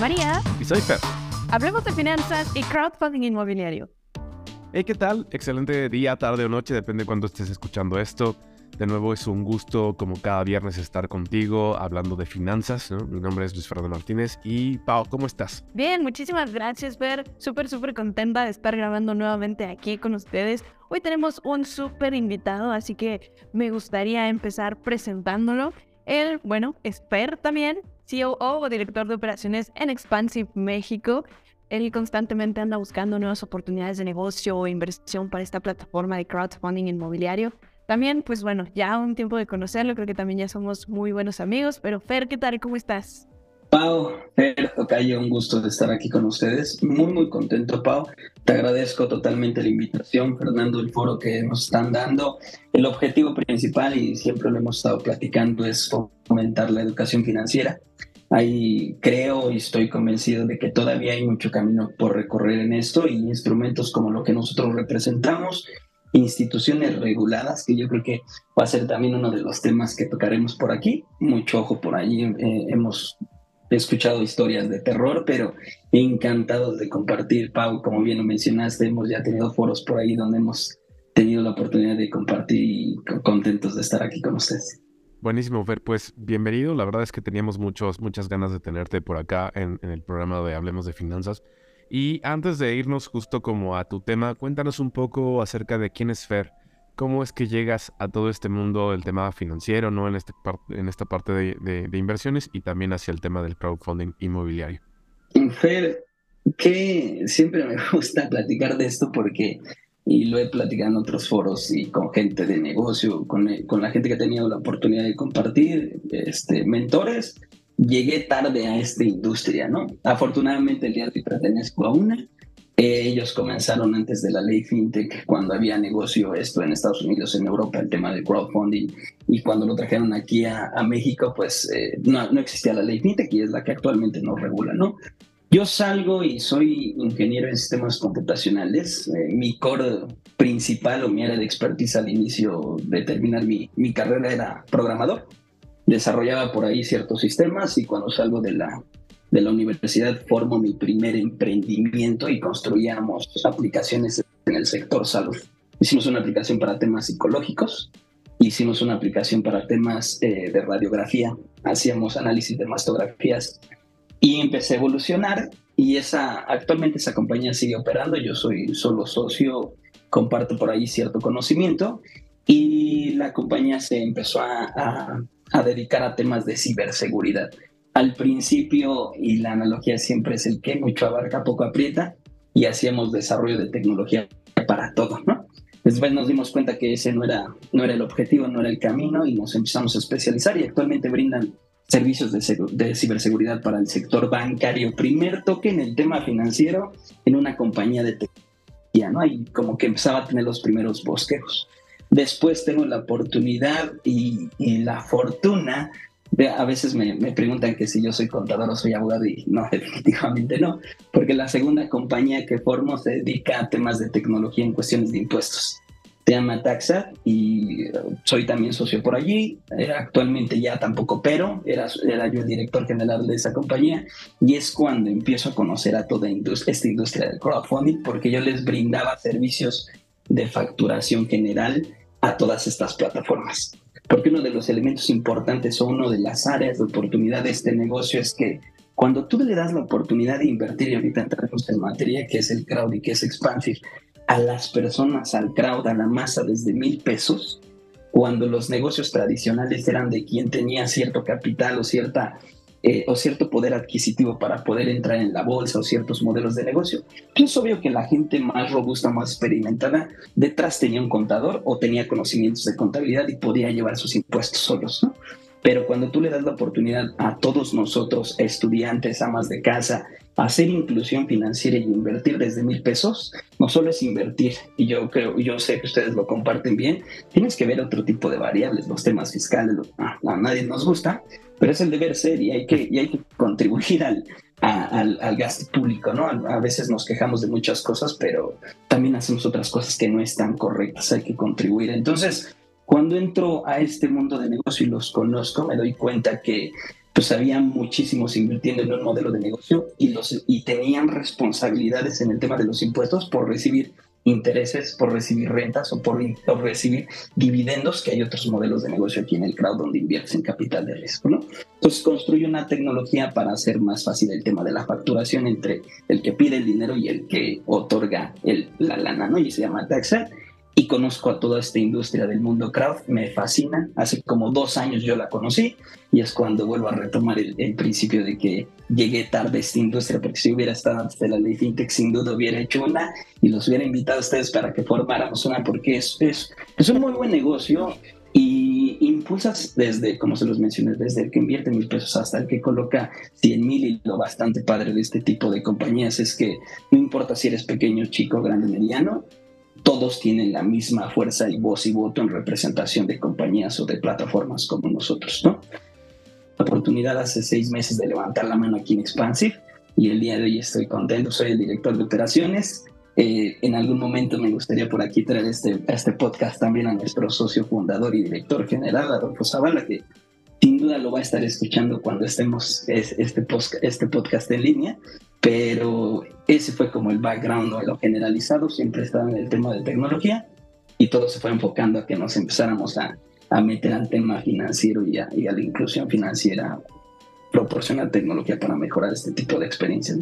María. Y soy Fer. Hablemos de finanzas y crowdfunding inmobiliario. Hey, ¿qué tal? Excelente día, tarde o noche, depende de cuándo estés escuchando esto. De nuevo es un gusto, como cada viernes, estar contigo hablando de finanzas. Mi nombre es Luis Fernando Martínez. Y Pau, ¿cómo estás? Bien, muchísimas gracias, Fer. Súper, súper contenta de estar grabando nuevamente aquí con ustedes. Hoy tenemos un súper invitado, así que me gustaría empezar presentándolo. Él, bueno, es Fer también, CEO o director de operaciones en Expansive México. Él constantemente anda buscando nuevas oportunidades de negocio o inversión para esta plataforma de crowdfunding inmobiliario. También, pues bueno, ya un tiempo de conocerlo, creo que también ya somos muy buenos amigos, pero Fer, ¿qué tal? ¿Cómo estás? Pau, Fer, Tocayo, un gusto de estar aquí con ustedes. Muy, muy contento, Pau. Te agradezco totalmente la invitación, Fernando, el foro que nos están dando. El objetivo principal, y siempre lo hemos estado platicando, es fomentar la educación financiera. Ahí creo y estoy convencido de que todavía hay mucho camino por recorrer en esto y instrumentos como lo que nosotros representamos instituciones reguladas, que yo creo que va a ser también uno de los temas que tocaremos por aquí. Mucho ojo por ahí, eh, hemos escuchado historias de terror, pero encantados de compartir. Pau, como bien lo mencionaste, hemos ya tenido foros por ahí donde hemos tenido la oportunidad de compartir y contentos de estar aquí con ustedes. Buenísimo, Fer. Pues bienvenido. La verdad es que teníamos muchos, muchas ganas de tenerte por acá en, en el programa de Hablemos de Finanzas. Y antes de irnos justo como a tu tema, cuéntanos un poco acerca de quién es Fer. ¿Cómo es que llegas a todo este mundo del tema financiero, ¿no? en, este en esta parte de, inversiones y también hacia el tema del crowdfunding inmobiliario? Fer, que siempre me gusta platicar de esto porque, y lo he platicado en otros foros y con gente de negocio, con, con la gente que ha tenido la oportunidad de compartir, este, mentores, llegué tarde a esta industria, ¿no? Afortunadamente el día de hoy pertenezco a una. Ellos comenzaron antes de la ley FinTech, cuando había negocio esto en Estados Unidos, en Europa, el tema de crowdfunding, y cuando lo trajeron aquí a, México, pues eh, no, no, existía la ley FinTech y es la que actualmente nos regula, ¿no? Yo salgo y soy ingeniero en sistemas computacionales. Eh, mi core principal o mi área de expertise al inicio de terminar mi, mi carrera era programador desarrollaba por ahí ciertos sistemas y cuando salgo de la, de la universidad formo mi primer emprendimiento y construíamos aplicaciones en el sector salud. Hicimos una aplicación para temas psicológicos, hicimos una aplicación para temas eh, de radiografía, hacíamos análisis de mastografías y empecé a evolucionar y esa, actualmente esa compañía sigue operando, yo soy solo socio, comparto por ahí cierto conocimiento y la compañía se empezó a a dedicar a temas de ciberseguridad. Al principio, y la analogía siempre es el que mucho abarca, poco aprieta, y hacíamos desarrollo de tecnología para todo, ¿no? Después nos dimos cuenta que ese no era, no era el objetivo, no era el camino, y nos empezamos a especializar y actualmente brindan servicios de, de, ciberseguridad para el sector bancario. Primer toque en el tema financiero en una compañía de tecnología, ¿no? Y como que empezaba a tener los primeros bosquejos. Después tengo la oportunidad y, la fortuna a veces me, preguntan que si yo soy contador o soy abogado y no, definitivamente no, porque la segunda compañía que formo se dedica a temas de tecnología en cuestiones de impuestos. Se llama Taxa y eh, soy también socio por allí. Eh, actualmente ya tampoco, pero era, era yo el director general de esa compañía y es cuando empiezo a conocer a toda esta industria del crowdfunding porque yo les brindaba servicios de facturación general a todas estas plataformas. Porque uno de los elementos importantes o uno de las áreas de oportunidad de este negocio es que cuando tú le das la oportunidad de invertir, y ahorita entramos en materia, que es el crowd y que es expansive, a las personas, al crowd, a la masa desde mil pesos, cuando los negocios tradicionales eran de quien tenía cierto capital o cierta eh, o cierto poder adquisitivo para poder entrar en la bolsa o ciertos modelos de negocio. Es obvio que la gente más robusta, más experimentada, detrás tenía un contador o tenía conocimientos de contabilidad y podía llevar sus impuestos solos. Pero cuando tú le das la oportunidad a todos nosotros, estudiantes, amas de casa, hacer inclusión financiera y invertir desde mil pesos, no solo es invertir, y yo creo, yo sé que ustedes lo comparten bien, tienes que ver otro tipo de variables, los temas fiscales, a nadie nos gusta, pero es el deber ser y hay que, y hay que contribuir al, al, al, gasto público, ¿no? A, veces nos quejamos de muchas cosas, pero también hacemos otras cosas que no están correctas, hay que contribuir. Entonces, cuando entro a este mundo de negocio y los conozco, me doy cuenta que pues había muchísimos invirtiendo en un modelo de negocio y, los, y tenían responsabilidades en el tema de los impuestos por recibir intereses, por recibir rentas o por, recibir dividendos, que hay otros modelos de negocio aquí en el crowd donde inviertes en capital de riesgo, ¿no? Entonces construye una tecnología para hacer más fácil el tema de la facturación entre el que pide el dinero y el que otorga el, la lana, ¿no? Y se llama Taxa y conozco a toda esta industria del mundo crowd, me fascina. Hace como dos años yo la conocí y es cuando vuelvo a retomar el, principio de que llegué tarde a esta industria, porque si hubiera estado antes de la ley FinTech, sin duda hubiera hecho una y los hubiera invitado a ustedes para que formáramos una, porque es, es, es un muy buen negocio y impulsas desde, como se los mencioné, desde el que invierte mil pesos hasta el que coloca 100 mil y lo bastante padre de este tipo de compañías es que no importa si eres pequeño, chico, grande, mediano, todos tienen la misma fuerza y voz y voto en representación de compañías o de plataformas como nosotros, ¿no? La oportunidad hace seis meses de levantar la mano aquí en Expansive y el día de hoy estoy contento, soy el director de operaciones. Eh, en algún momento me gustaría por aquí traer este, este podcast también a nuestro socio fundador y director general, Adolfo Zavala, que sin duda lo va a estar escuchando cuando estemos este, este podcast en línea pero ese fue como el background o lo generalizado, siempre estaba en el tema de tecnología y todo se fue enfocando a que nos empezáramos a, a meter al tema financiero y a, la inclusión financiera, proporcionar tecnología para mejorar este tipo de experiencias.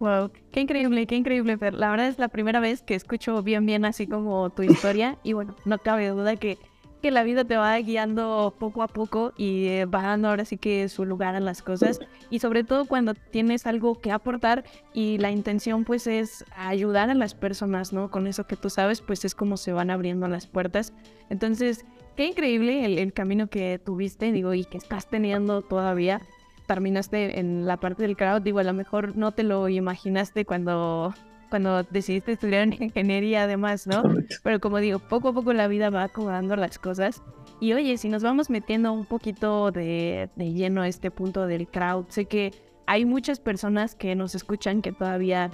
Wow, qué increíble, qué increíble, Fer. La verdad es la primera vez que escucho bien, bien así como tu historia y bueno, no cabe duda que que la vida te va guiando poco a poco y eh, va dando ahora sí que su lugar a las cosas y sobre todo cuando tienes algo que aportar y la intención pues es ayudar a las personas, ¿no? Con eso que tú sabes pues es como se van abriendo las puertas. Entonces, qué increíble el, el camino que tuviste, digo, y que estás teniendo todavía. Terminaste en la parte del crowd, digo, a lo mejor no te lo imaginaste cuando cuando decidiste estudiar en ingeniería además, ¿no? Pero como digo, poco a poco la vida va acomodando las cosas. Y oye, si nos vamos metiendo un poquito de, de lleno a este punto del crowd, sé que hay muchas personas que nos escuchan que todavía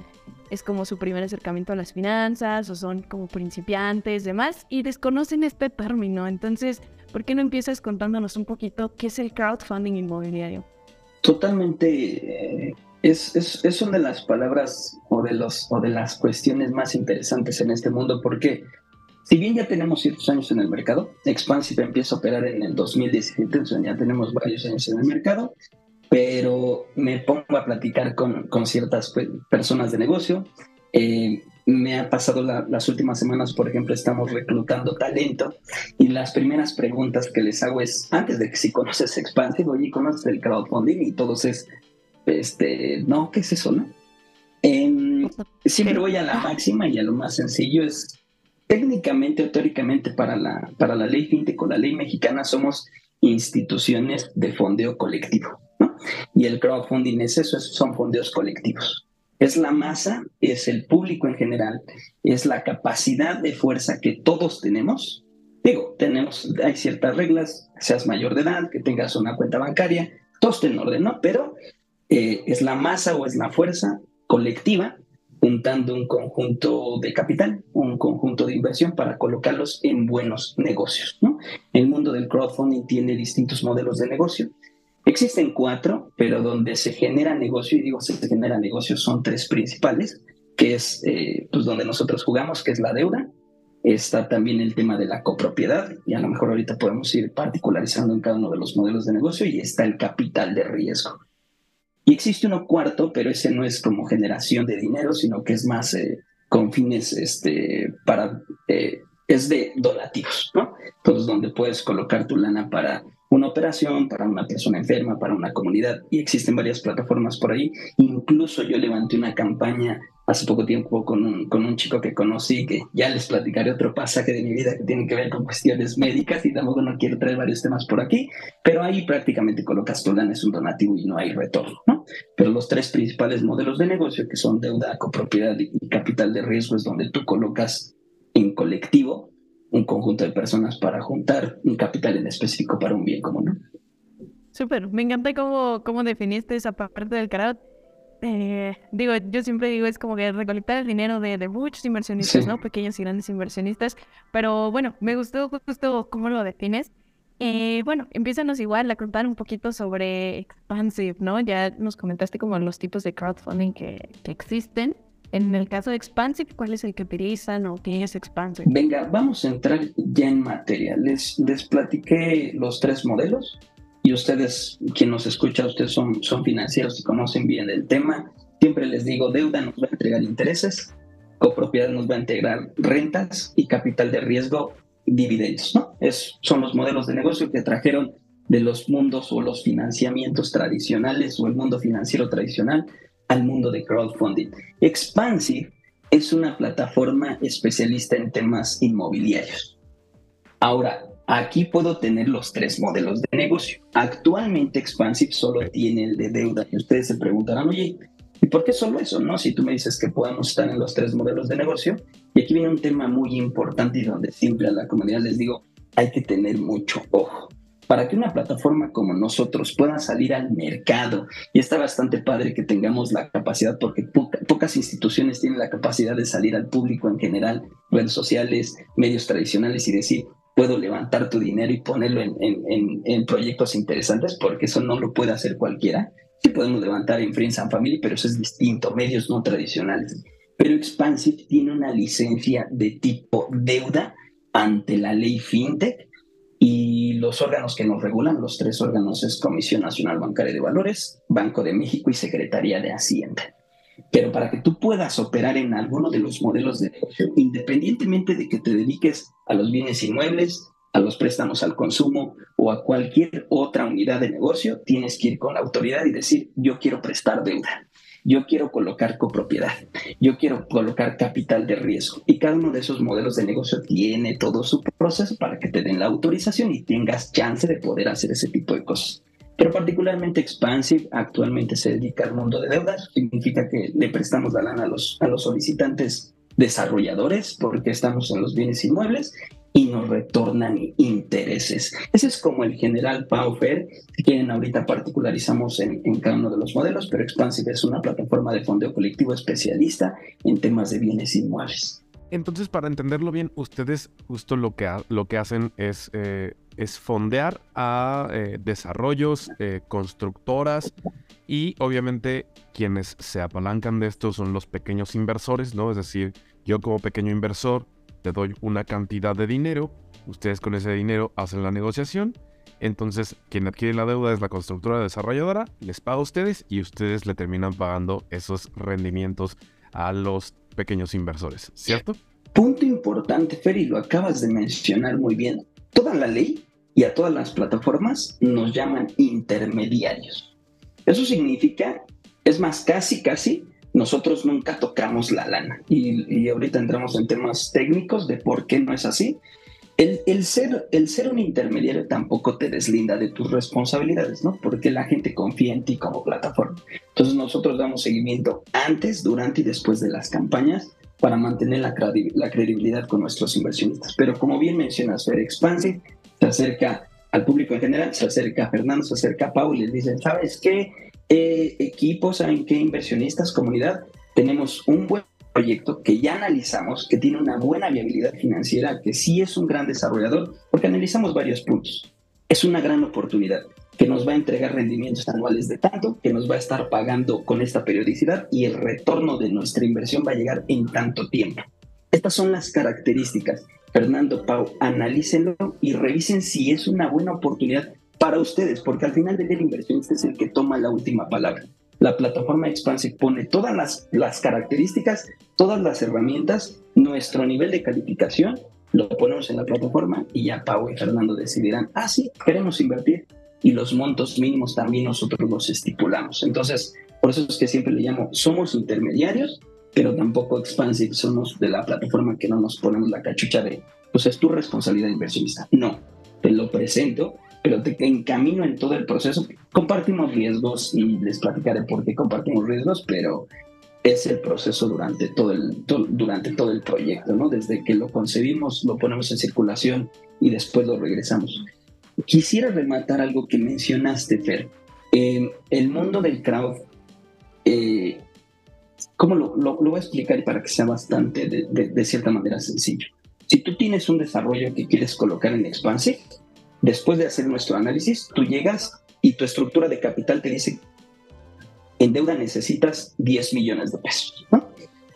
es como su primer acercamiento a las finanzas o son como principiantes, demás, y desconocen este término. Entonces, ¿por qué no empiezas contándonos un poquito qué es el crowdfunding inmobiliario? Totalmente. Eh, es, es, es, una de las palabras o de, los, o de las cuestiones más interesantes en este mundo porque si bien ya tenemos ciertos años en el mercado, Expansive empieza a operar en el 2017, entonces ya tenemos varios años en el mercado, pero me pongo a platicar con, con ciertas personas de negocio. Eh, me ha pasado las últimas semanas, por ejemplo, estamos reclutando talento y las primeras preguntas que les hago es, antes de que si conoces Expansive, oye, ¿conoces el crowdfunding? Y todos es, este, no, ¿qué es eso, no? Em, siempre voy a la máxima y a lo más sencillo es técnicamente o teóricamente para la, para la ley fintech o la ley mexicana somos instituciones de fondeo colectivo, ¿no? Y el crowdfunding es eso, son fondeos colectivos. Es la masa, es el público en general, es la capacidad de fuerza que todos tenemos. Digo, tenemos, hay ciertas reglas, seas mayor de edad, que tengas una cuenta bancaria, todo está en orden, ¿no? Pero eh, es la masa o es la fuerza colectiva juntando un conjunto de capital, un conjunto de inversión para colocarlos en buenos negocios. ¿no? El mundo del crowdfunding tiene distintos modelos de negocio. Existen cuatro, pero donde se genera negocio, y digo se genera negocio, son tres principales, que es eh, pues donde nosotros jugamos, que es la deuda. Está también el tema de la copropiedad, y a lo mejor ahorita podemos ir particularizando en cada uno de los modelos de negocio, y está el capital de riesgo. Y existe uno cuarto, pero ese no es como generación de dinero, sino que es más eh, con fines este, para, eh, es de donativos, ¿no? Entonces, donde puedes colocar tu lana para una operación, para una persona enferma, para una comunidad, y existen varias plataformas por ahí. Incluso yo levanté una campaña hace poco tiempo con un, con un chico que conocí, que ya les platicaré otro pasaje de mi vida que tiene que ver con cuestiones médicas y tampoco no quiero traer varios temas por aquí, pero ahí prácticamente colocas tu lana, es un donativo y no hay retorno, ¿no? Pero los tres principales modelos de negocio, que son deuda, copropiedad y capital de riesgo, es donde tú colocas en colectivo un conjunto de personas para juntar un capital en específico para un bien común. Súper, me encanta cómo, cómo definiste esa parte del carácter eh, digo, yo siempre digo, es como que recolectar el dinero de, de muchos inversionistas, ¿no? Pequeños y grandes inversionistas. Pero bueno, me gustó justo cómo lo defines. Eh, bueno, empiézanos igual a contar un poquito sobre Expansive, ¿no? Ya nos comentaste como los tipos de crowdfunding que, que existen. En el caso de Expansive, ¿cuál es el que utilizan o qué es Expansive? Venga, vamos a entrar ya en materia. Les, les platiqué los tres modelos y ustedes, quien nos escucha, ustedes son, son financieros y conocen bien el tema. Siempre les digo, deuda nos va a entregar intereses, copropiedad nos va a entregar rentas y capital de riesgo dividendos, ¿no? Es, son los modelos de negocio que trajeron de los mundos o los financiamientos tradicionales o el mundo financiero tradicional al mundo de crowdfunding. Expansive es una plataforma especialista en temas inmobiliarios. Ahora, aquí puedo tener los tres modelos de negocio. Actualmente Expansive solo tiene el de deuda y ustedes se preguntarán, oye, ¿y por qué solo eso? No, si tú me dices que podemos estar en los tres modelos de negocio, y aquí viene un tema muy importante y donde siempre a la comunidad les digo, hay que tener mucho ojo. Para que una plataforma como nosotros pueda salir al mercado, y está bastante padre que tengamos la capacidad, porque pocas instituciones tienen la capacidad de salir al público en general, redes sociales, medios tradicionales y decir, puedo levantar tu dinero y ponerlo en, en, en, proyectos interesantes, porque eso no lo puede hacer cualquiera. Sí podemos levantar en Friends and Family, pero eso es distinto, medios no tradicionales pero Expansive tiene una licencia de tipo deuda ante la ley FinTech y los órganos que nos regulan, los tres órganos es Comisión Nacional Bancaria de Valores, Banco de México y Secretaría de Hacienda. Pero para que tú puedas operar en alguno de los modelos de independientemente de que te dediques a los bienes inmuebles, a los préstamos al consumo o a cualquier otra unidad de negocio, tienes que ir con la autoridad y decir, yo quiero prestar deuda yo quiero colocar copropiedad, yo quiero colocar capital de riesgo. Y cada uno de esos modelos de negocio tiene todo su proceso para que te den la autorización y tengas chance de poder hacer ese tipo de cosas. Pero particularmente Expansive actualmente se dedica al mundo de deudas, significa que le prestamos la lana a los, a los solicitantes desarrolladores porque estamos en los bienes inmuebles y nos retornan intereses. Ese es como el general Paufer. Si quieren, ahorita particularizamos en, cada uno de los modelos, pero Expansive es una plataforma de fondeo colectivo especialista en temas de bienes inmuebles. Entonces, para entenderlo bien, ustedes justo lo que, lo que hacen es, eh, fondear a eh, desarrollos, eh, constructoras y obviamente quienes se apalancan de esto son los pequeños inversores, ¿no? Es decir, yo como pequeño inversor te doy una cantidad de dinero, ustedes con ese dinero hacen la negociación, entonces quien adquiere la deuda es la constructora desarrolladora, les paga a ustedes y ustedes le terminan pagando esos rendimientos a los pequeños inversores, ¿cierto? Punto importante, Ferry, lo acabas de mencionar muy bien. Toda la ley y a todas las plataformas nos llaman intermediarios. Eso significa, es más, casi, casi nosotros nunca tocamos la lana. Y, ahorita entramos en temas técnicos de por qué no es así. El, el, ser, el ser un intermediario tampoco te deslinda de tus responsabilidades, ¿no? Porque la gente confía en ti como plataforma. Entonces nosotros damos seguimiento antes, durante y después de las campañas para mantener la, la credibilidad con nuestros inversionistas. Pero como bien mencionas, Fer Expansive se acerca al público en general, se acerca a Fernando, se acerca a Pau y les dicen, ¿sabes qué? Eh, equipos, ¿saben qué? Inversionistas, comunidad, tenemos un buen proyecto que ya analizamos, que tiene una buena viabilidad financiera, que sí es un gran desarrollador, porque analizamos varios puntos. Es una gran oportunidad que nos va a entregar rendimientos anuales de tanto, que nos va a estar pagando con esta periodicidad y el retorno de nuestra inversión va a llegar en tanto tiempo. Estas son las características. Fernando, Pau, analícenlo y revisen si es una buena oportunidad para ustedes, porque al final del día inversionista es el que toma la última palabra. La plataforma Expansive pone todas las, las características, todas las herramientas, nuestro nivel de calificación, lo ponemos en la plataforma y ya Pau y Fernando decidirán, ah, sí, queremos invertir y los montos mínimos también nosotros los estipulamos. Entonces, por eso es que siempre le llamo, somos intermediarios, pero tampoco Expansive somos de la plataforma que no nos ponemos la cachucha de, pues es tu responsabilidad inversionista. No, te lo presento pero te encamino en todo el proceso. Compartimos riesgos y les platicaré por qué compartimos riesgos, pero es el proceso durante todo el, durante todo el proyecto, ¿no? Desde que lo concebimos, lo ponemos en circulación y después lo regresamos. Quisiera rematar algo que mencionaste, Fer. el mundo del crowd, eh, ¿cómo lo, lo, voy a explicar para que sea bastante, de, de, de cierta manera, sencillo? Si tú tienes un desarrollo que quieres colocar en Expansive, Después de hacer nuestro análisis, tú llegas y tu estructura de capital te dice, en deuda necesitas 10 millones de pesos.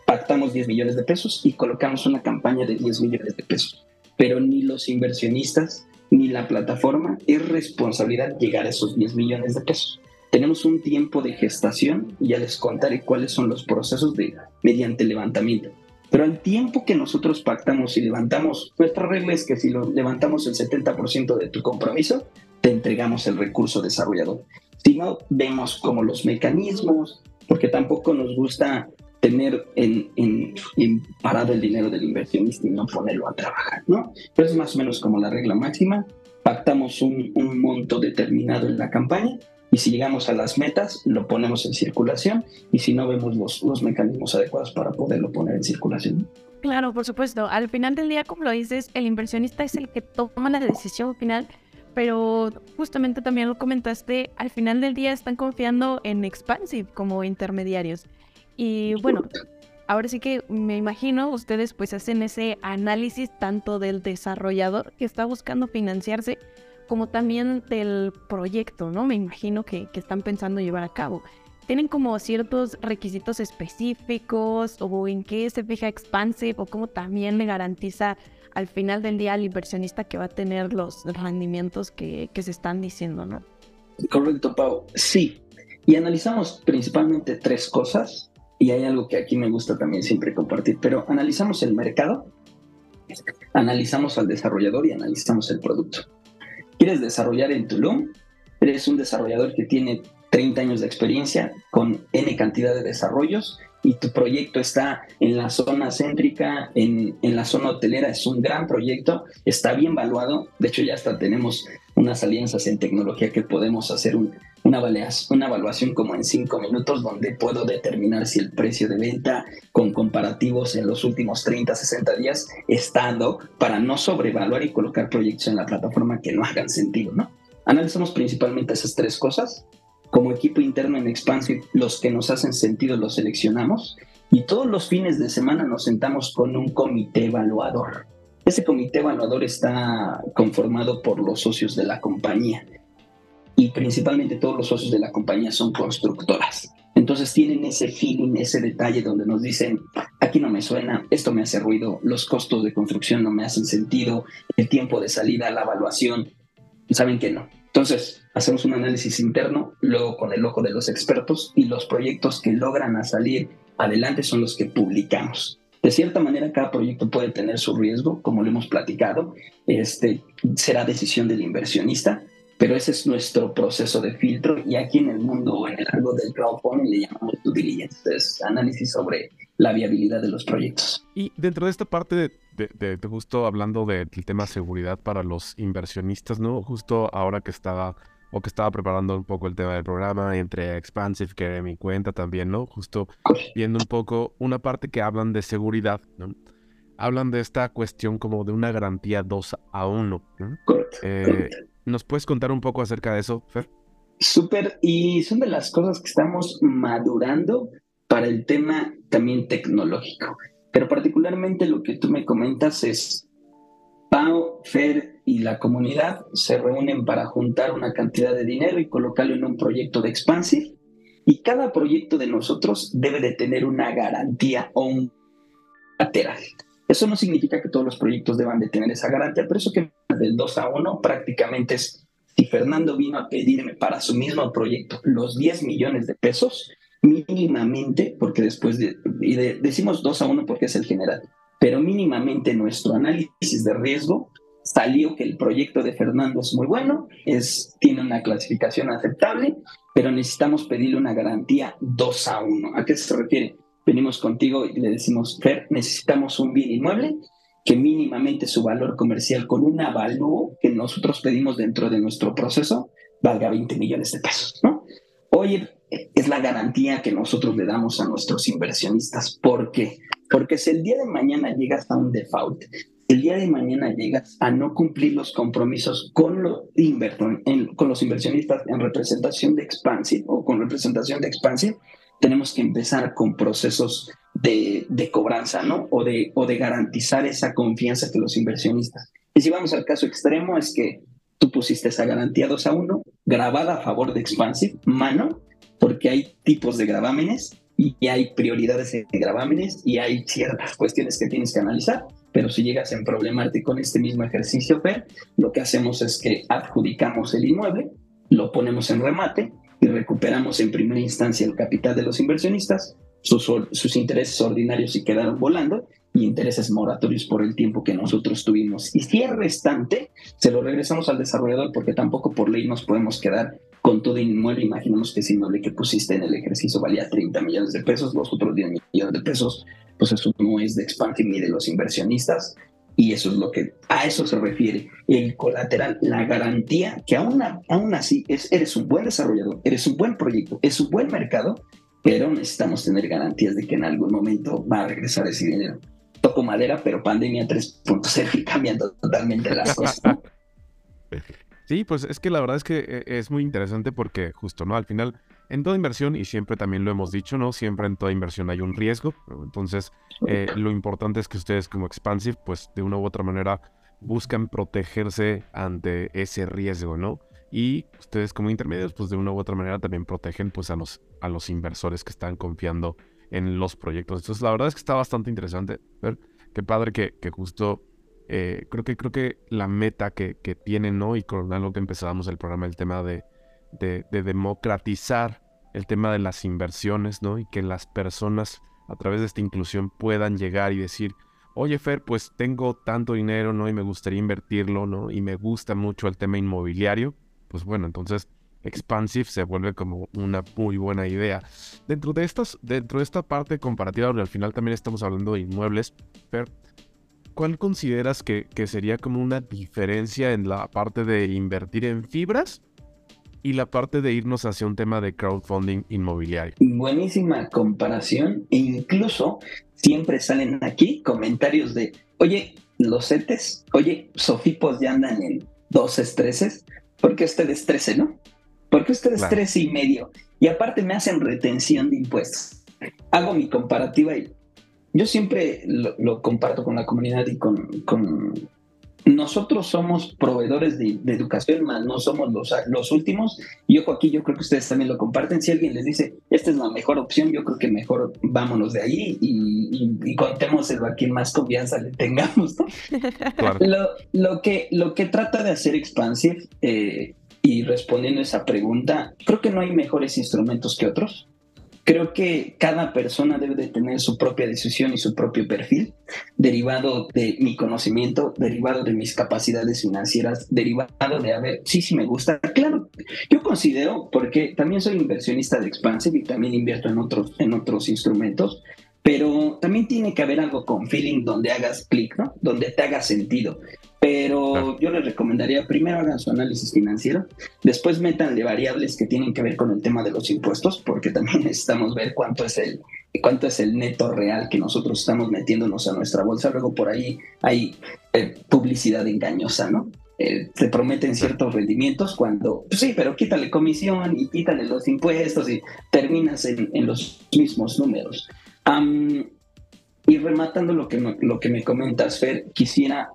Pactamos 10 millones de pesos y colocamos una campaña de 10 millones de pesos. Pero ni los inversionistas ni la plataforma es responsabilidad llegar a esos 10 millones de pesos. Tenemos un tiempo de gestación y ya les contaré cuáles son los procesos de mediante levantamiento. Pero al tiempo que nosotros pactamos y levantamos, nuestra regla es que si lo levantamos el 70% de tu compromiso, te entregamos el recurso desarrollador. Si no, vemos como los mecanismos, porque tampoco nos gusta tener en, en, parado el dinero del inversionista y no ponerlo a trabajar, ¿no? Pero es más o menos como la regla máxima. Pactamos un, un monto determinado en la campaña y si llegamos a las metas, lo ponemos en circulación y si no, vemos los, los mecanismos adecuados para poderlo poner en circulación. Claro, por supuesto. Al final del día, como lo dices, el inversionista es el que toma la decisión final, pero justamente también lo comentaste, al final del día están confiando en Expansive como intermediarios. Y bueno, ahora sí que me imagino ustedes pues hacen ese análisis tanto del desarrollador que está buscando financiarse como también del proyecto, ¿no? Me imagino que, están pensando llevar a cabo. ¿Tienen como ciertos requisitos específicos o en qué se fija Expansive o cómo también le garantiza al final del día al inversionista que va a tener los rendimientos que, que se están diciendo, ¿no? Correcto, Pau. Sí. Y analizamos principalmente tres cosas y hay algo que aquí me gusta también siempre compartir, pero analizamos el mercado, analizamos al desarrollador y analizamos el producto quieres desarrollar en Tulum, eres un desarrollador que tiene 30 años de experiencia con N cantidad de desarrollos y tu proyecto está en la zona céntrica, en, en, la zona hotelera, es un gran proyecto, está bien valuado, de hecho ya hasta tenemos unas alianzas en tecnología que podemos hacer una, una evaluación como en cinco minutos donde puedo determinar si el precio de venta con comparativos en los últimos 30, 60 días está para no sobrevaluar y colocar proyectos en la plataforma que no hagan sentido, ¿no? Analizamos principalmente esas tres cosas como equipo interno en Expansive, los que nos hacen sentido los seleccionamos y todos los fines de semana nos sentamos con un comité evaluador. Ese comité evaluador está conformado por los socios de la compañía y principalmente todos los socios de la compañía son constructoras. Entonces tienen ese feeling, ese detalle donde nos dicen, aquí no me suena, esto me hace ruido, los costos de construcción no me hacen sentido, el tiempo de salida, la evaluación, saben que no. Entonces, hacemos un análisis interno, luego con el ojo de los expertos y los proyectos que logran salir adelante son los que publicamos. De cierta manera, cada proyecto puede tener su riesgo, como lo hemos platicado. Este será decisión del inversionista, pero ese es nuestro proceso de filtro y aquí en el mundo, en el algo del crowdfunding, le llamamos due diligence, es análisis sobre la viabilidad de los proyectos. Y dentro de esta parte de de, justo hablando del tema seguridad para los inversionistas, ¿no? Justo ahora que estaba o que estaba preparando un poco el tema del programa entre Expansive, que era mi cuenta también, ¿no? Justo viendo un poco una parte que hablan de seguridad, ¿no? Hablan de esta cuestión como de una garantía 2 a 1. Eh, ¿Nos puedes contar un poco acerca de eso, Fer? Súper, y son de las cosas que estamos madurando para el tema también tecnológico. Pero particularmente lo que tú me comentas es, Pau, Fer y la comunidad se reúnen para juntar una cantidad de dinero y colocarlo en un proyecto de Expansive. Y cada proyecto de nosotros debe de tener una garantía o un lateral. Eso no significa que todos los proyectos deban de tener esa garantía, pero eso que del 2 a 1 prácticamente es, si Fernando vino a pedirme para su mismo proyecto los 10 millones de pesos, mínimamente, porque después de, y decimos 2 a 1 porque es el general, pero mínimamente nuestro análisis de riesgo salió que el proyecto de Fernando es muy bueno, es, tiene una clasificación aceptable, pero necesitamos pedirle una garantía 2 a 1. ¿A qué se refiere? Venimos contigo y le decimos, Fer, necesitamos un bien inmueble que mínimamente su valor comercial con un avalúo que nosotros pedimos dentro de nuestro proceso valga 20 millones de pesos, ¿no? Oye, es la garantía que nosotros le damos a nuestros inversionistas. ¿Por qué? Porque si el día de mañana llegas a un default, el día de mañana llegas a no cumplir los compromisos con, los con los inversionistas en representación de Expansive o con representación de Expansive, tenemos que empezar con procesos de, cobranza, ¿no? O de, o de garantizar esa confianza que los inversionistas. Y si vamos al caso extremo, es que tú pusiste esa garantía 2 a 1, grabada a favor de Expansive, mano, porque hay tipos de gravámenes y hay prioridades de gravámenes y hay ciertas cuestiones que tienes que analizar. Pero si llegas en problemarte con este mismo ejercicio, Per, lo que hacemos es que adjudicamos el inmueble, lo ponemos en remate y recuperamos en primera instancia el capital de los inversionistas, sus, intereses ordinarios se quedaron volando y intereses moratorios por el tiempo que nosotros tuvimos. Y si es restante, se lo regresamos al desarrollador porque tampoco por ley nos podemos quedar con todo inmueble. Imaginemos que ese inmueble que pusiste en el ejercicio valía 30 millones de pesos, los otros 10 millones de pesos, pues eso no es de Expansive ni de los inversionistas. Y eso es lo que a eso se refiere el colateral, la garantía que aún, aún así es, eres un buen desarrollador, eres un buen proyecto, es un buen mercado, pero necesitamos tener garantías de que en algún momento va a regresar ese dinero toco madera, pero pandemia 3.0 y cambiando totalmente las cosas. Sí, pues es que la verdad es que eh, es muy interesante porque justo, ¿no? Al final, en toda inversión, y siempre también lo hemos dicho, ¿no? Siempre en toda inversión hay un riesgo. Entonces, eh, lo importante es que ustedes como Expansive, pues de una u otra manera, buscan protegerse ante ese riesgo, ¿no? Y ustedes como intermedios, pues de una u otra manera también protegen pues a los, a los inversores que están confiando en los proyectos. Entonces, la verdad es que está bastante interesante ver. Qué padre que, que justo eh, creo que creo que la meta que, que tienen, ¿no? Y con algo que empezábamos el programa, el tema de, de, democratizar el tema de las inversiones, ¿no? Y que las personas a través de esta inclusión puedan llegar y decir, oye Fer, pues tengo tanto dinero, ¿no? Y me gustaría invertirlo, ¿no? Y me gusta mucho el tema inmobiliario pues bueno, entonces Expansive se vuelve como una muy buena idea. Dentro de, estas, dentro de esta parte comparativa, al final también estamos hablando de inmuebles, Fer, ¿cuál consideras que, que, sería como una diferencia en la parte de invertir en fibras y la parte de irnos hacia un tema de crowdfunding inmobiliario? Buenísima comparación incluso siempre salen aquí comentarios de, oye, los CETES, oye, Sofipos pues ya andan en 12, 13, ¿por qué ustedes 13, no? ¿Por qué ustedes claro. 13 y medio? Y aparte me hacen retención de impuestos. Hago mi comparativa y yo siempre lo, lo comparto con la comunidad y con, con, nosotros somos proveedores de, educación, más no somos los, los últimos. Y ojo aquí, yo creo que ustedes también lo comparten. Si alguien les dice, esta es la mejor opción, yo creo que mejor vámonos de ahí y, y, contemos a quien más confianza le tengamos. Lo, lo, que, lo que trata de hacer Expansive eh, y respondiendo a esa pregunta, creo que no hay mejores instrumentos que otros. Creo que cada persona debe de tener su propia decisión y su propio perfil, derivado de mi conocimiento, derivado de mis capacidades financieras, derivado de, a ver, sí, sí me gusta. Claro, yo considero, porque también soy inversionista de Expansive y también invierto en otros, en otros instrumentos, pero también tiene que haber algo con feeling donde hagas clic, ¿no? Donde te haga sentido. Pero yo les recomendaría primero hagan su análisis financiero, después métanle variables que tienen que ver con el tema de los impuestos, porque también necesitamos ver cuánto es el cuánto es el neto real que nosotros estamos metiéndonos a nuestra bolsa. Luego por ahí hay eh, publicidad engañosa, ¿no? Eh, te prometen ciertos rendimientos cuando, pues sí, pero quítale comisión y quítale los impuestos y terminas en, en los mismos números y rematando lo que, me, lo que me comentas, Fer, quisiera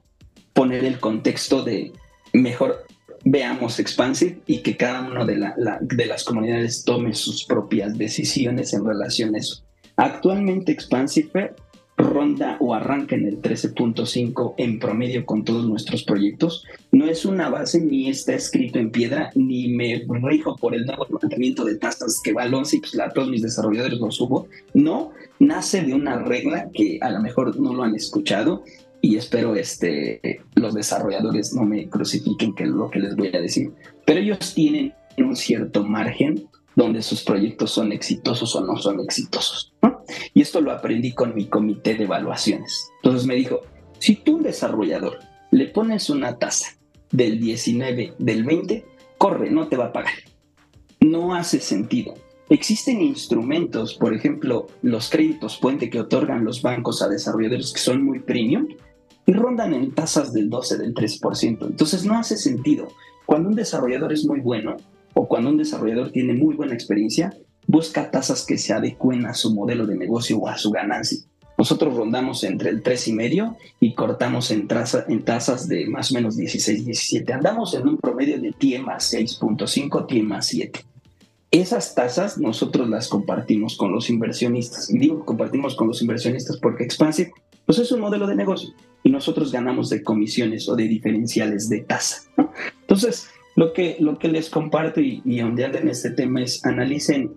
poner el contexto de mejor veamos Expansive y que cada una de, de las comunidades tome sus propias decisiones en relación a eso. Actualmente Expansive ronda o arranca en el 13.5 en promedio con todos nuestros proyectos. No es una base ni está escrito en piedra, ni me rijo por el nuevo levantamiento de tasas que va al 11 y pues la, todos mis desarrolladores lo subo. No, nace de una regla que a lo mejor no lo han escuchado y espero este, los desarrolladores no me crucifiquen que lo que les voy a decir, pero ellos tienen un cierto margen donde sus proyectos son exitosos o no son exitosos. Y esto lo aprendí con mi comité de evaluaciones. Entonces me dijo, si tú un desarrollador le pones una tasa del 19, del 20, corre, no te va a pagar. No hace sentido. Existen instrumentos, por ejemplo, los créditos puente que otorgan los bancos a desarrolladores que son muy premium y rondan en tasas del 12, del 3%. Entonces no hace sentido. Cuando un desarrollador es muy bueno o cuando un desarrollador tiene muy buena experiencia, busca tasas que se adecuen a su modelo de negocio o a su ganancia. nosotros rondamos entre el 3,5 y cortamos en, en tasas de más o menos 16, 17. Andamos en un promedio de TIE más 6.5, TIE más 7. Esas tasas nosotros las compartimos con los inversionistas. Y digo compartimos con los inversionistas porque Expansive pues es un modelo de negocio y nosotros ganamos de comisiones o de diferenciales de tasa. Entonces, lo que, lo que les comparto y, y en este tema es analicen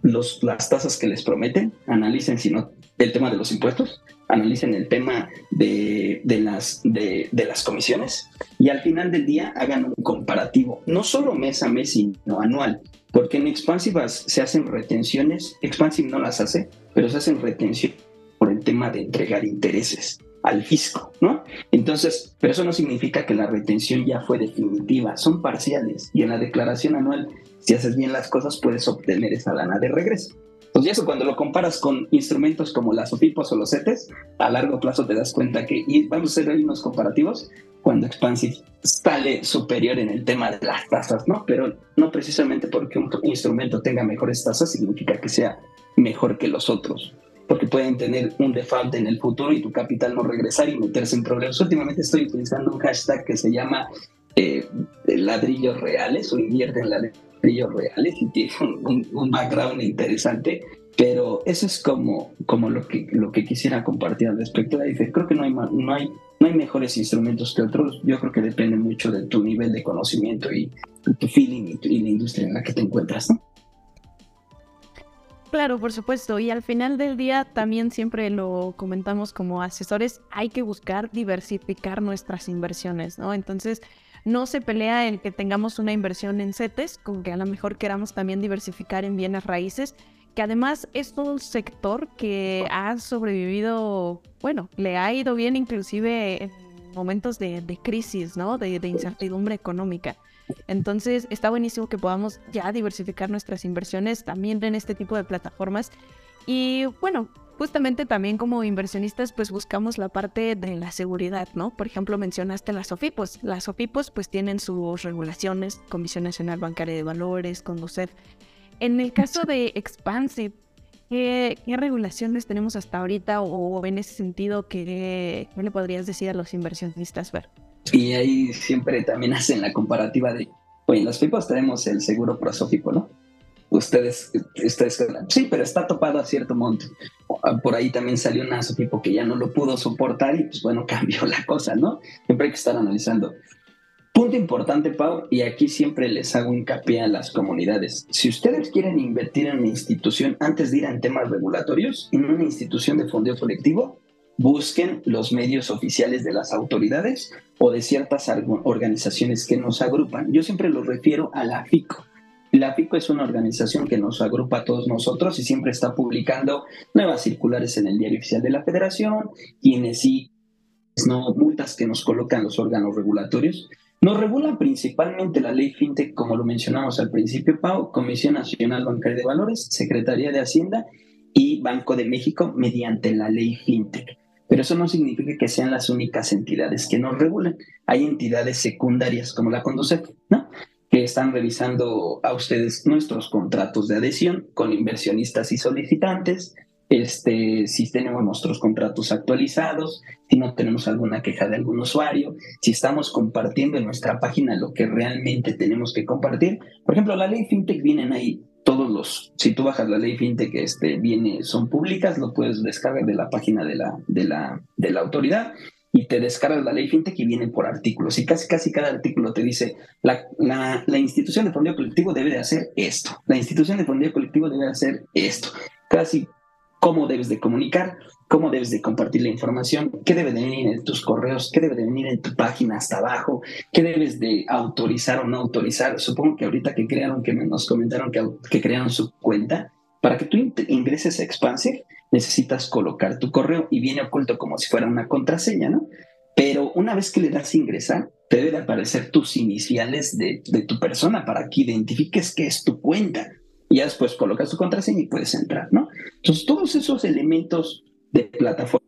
los, las tasas que les prometen, analicen si no el tema de los impuestos, analicen el tema de, de las, de, de, las comisiones y al final del día hagan un comparativo, no solo mes a mes, sino anual, porque en Expansive se hacen retenciones, Expansive no las hace, pero se hacen retenciones tema de entregar intereses al fisco, ¿no? Entonces, pero eso no significa que la retención ya fue definitiva, son parciales y en la declaración anual, si haces bien las cosas, puedes obtener esa lana de regreso. Entonces, eso cuando lo comparas con instrumentos como las OFIPOS o los CETES, a largo plazo te das cuenta que, y vamos a hacer ahí unos comparativos, cuando Expansive sale superior en el tema de las tasas, ¿no? Pero no precisamente porque un instrumento tenga mejores tasas significa que sea mejor que los otros, porque pueden tener un default en el futuro y tu capital no regresar y meterse en problemas. Últimamente estoy utilizando un hashtag que se llama eh, ladrillos reales o invierte en ladrillos reales y tiene un, background interesante, pero eso es como, como lo, que, lo que quisiera compartir al respecto. Creo que no hay, no, hay, no hay mejores instrumentos que otros, yo creo que depende mucho de tu nivel de conocimiento y, tu feeling y, la industria en la que te encuentras, ¿no? Claro, por supuesto. Y al final del día también siempre lo comentamos como asesores, hay que buscar diversificar nuestras inversiones, ¿no? Entonces, no se pelea el que tengamos una inversión en CETES, con que a lo mejor queramos también diversificar en bienes raíces, que además es un sector que ha sobrevivido, bueno, le ha ido bien inclusive en momentos de, crisis, ¿no? De, de incertidumbre económica. Entonces está buenísimo que podamos ya diversificar nuestras inversiones también en este tipo de plataformas. Y bueno, justamente también como inversionistas pues buscamos la parte de la seguridad, ¿no? Por ejemplo, mencionaste las OFIPOS. Las OFIPOS pues tienen sus regulaciones, Comisión Nacional Bancaria de Valores, Conducef. En el caso de Expansive, ¿qué, regulaciones tenemos hasta ahorita o, en ese sentido qué, le podrías decir a los inversionistas, Ver? Y ahí siempre también hacen la comparativa de, oye, en las FIPOS tenemos el seguro prosofipo, ¿no? ustedes, ustedes, sí, pero está topado a cierto monto. Por ahí también salió un tipo que ya no lo pudo soportar y pues bueno, cambió la cosa, ¿no? Siempre hay que estar analizando. Punto importante, Pau, y aquí siempre les hago hincapié a las comunidades. Si ustedes quieren invertir en una institución antes de ir en temas regulatorios, en una institución de fondeo colectivo, busquen los medios oficiales de las autoridades o de ciertas organizaciones que nos agrupan. Yo siempre los refiero a la FICO, la FICO es una organización que nos agrupa a todos nosotros y siempre está publicando nuevas circulares en el diario oficial de la federación, quienes sí, no multas que nos colocan los órganos regulatorios. Nos regula principalmente la ley FinTech, como lo mencionamos al principio, Pau, Comisión Nacional Bancaria de Valores, Secretaría de Hacienda y Banco de México mediante la ley FinTech. Pero eso no significa que sean las únicas entidades que nos regulan. Hay entidades secundarias como la Conducef, ¿no? que están revisando a ustedes nuestros contratos de adhesión con inversionistas y solicitantes, este, si tenemos nuestros contratos actualizados, si no tenemos alguna queja de algún usuario, si estamos compartiendo en nuestra página lo que realmente tenemos que compartir. Por ejemplo, la ley FinTech vienen ahí todos los, si tú bajas la ley FinTech, este, viene, son públicas, lo puedes descargar de la página de la, de la, de la autoridad y te descargas la ley fintech y viene por artículos. Y casi, casi cada artículo te dice, la, la, la institución de fondeo colectivo debe de hacer esto, la institución de fondeo colectivo debe de hacer esto. Casi cómo debes de comunicar, cómo debes de compartir la información, qué debe de venir en tus correos, qué debe de venir en tu página hasta abajo, qué debes de autorizar o no autorizar. Supongo que ahorita que crearon, que nos comentaron que, que crearon su cuenta, para que tú ingreses a Expansive, necesitas colocar tu correo y viene oculto como si fuera una contraseña, ¿no? Pero una vez que le das ingresar, te deben aparecer tus iniciales de, tu persona para que identifiques que es tu cuenta. Y ya después colocas tu contraseña y puedes entrar, ¿no? Entonces, todos esos elementos de plataforma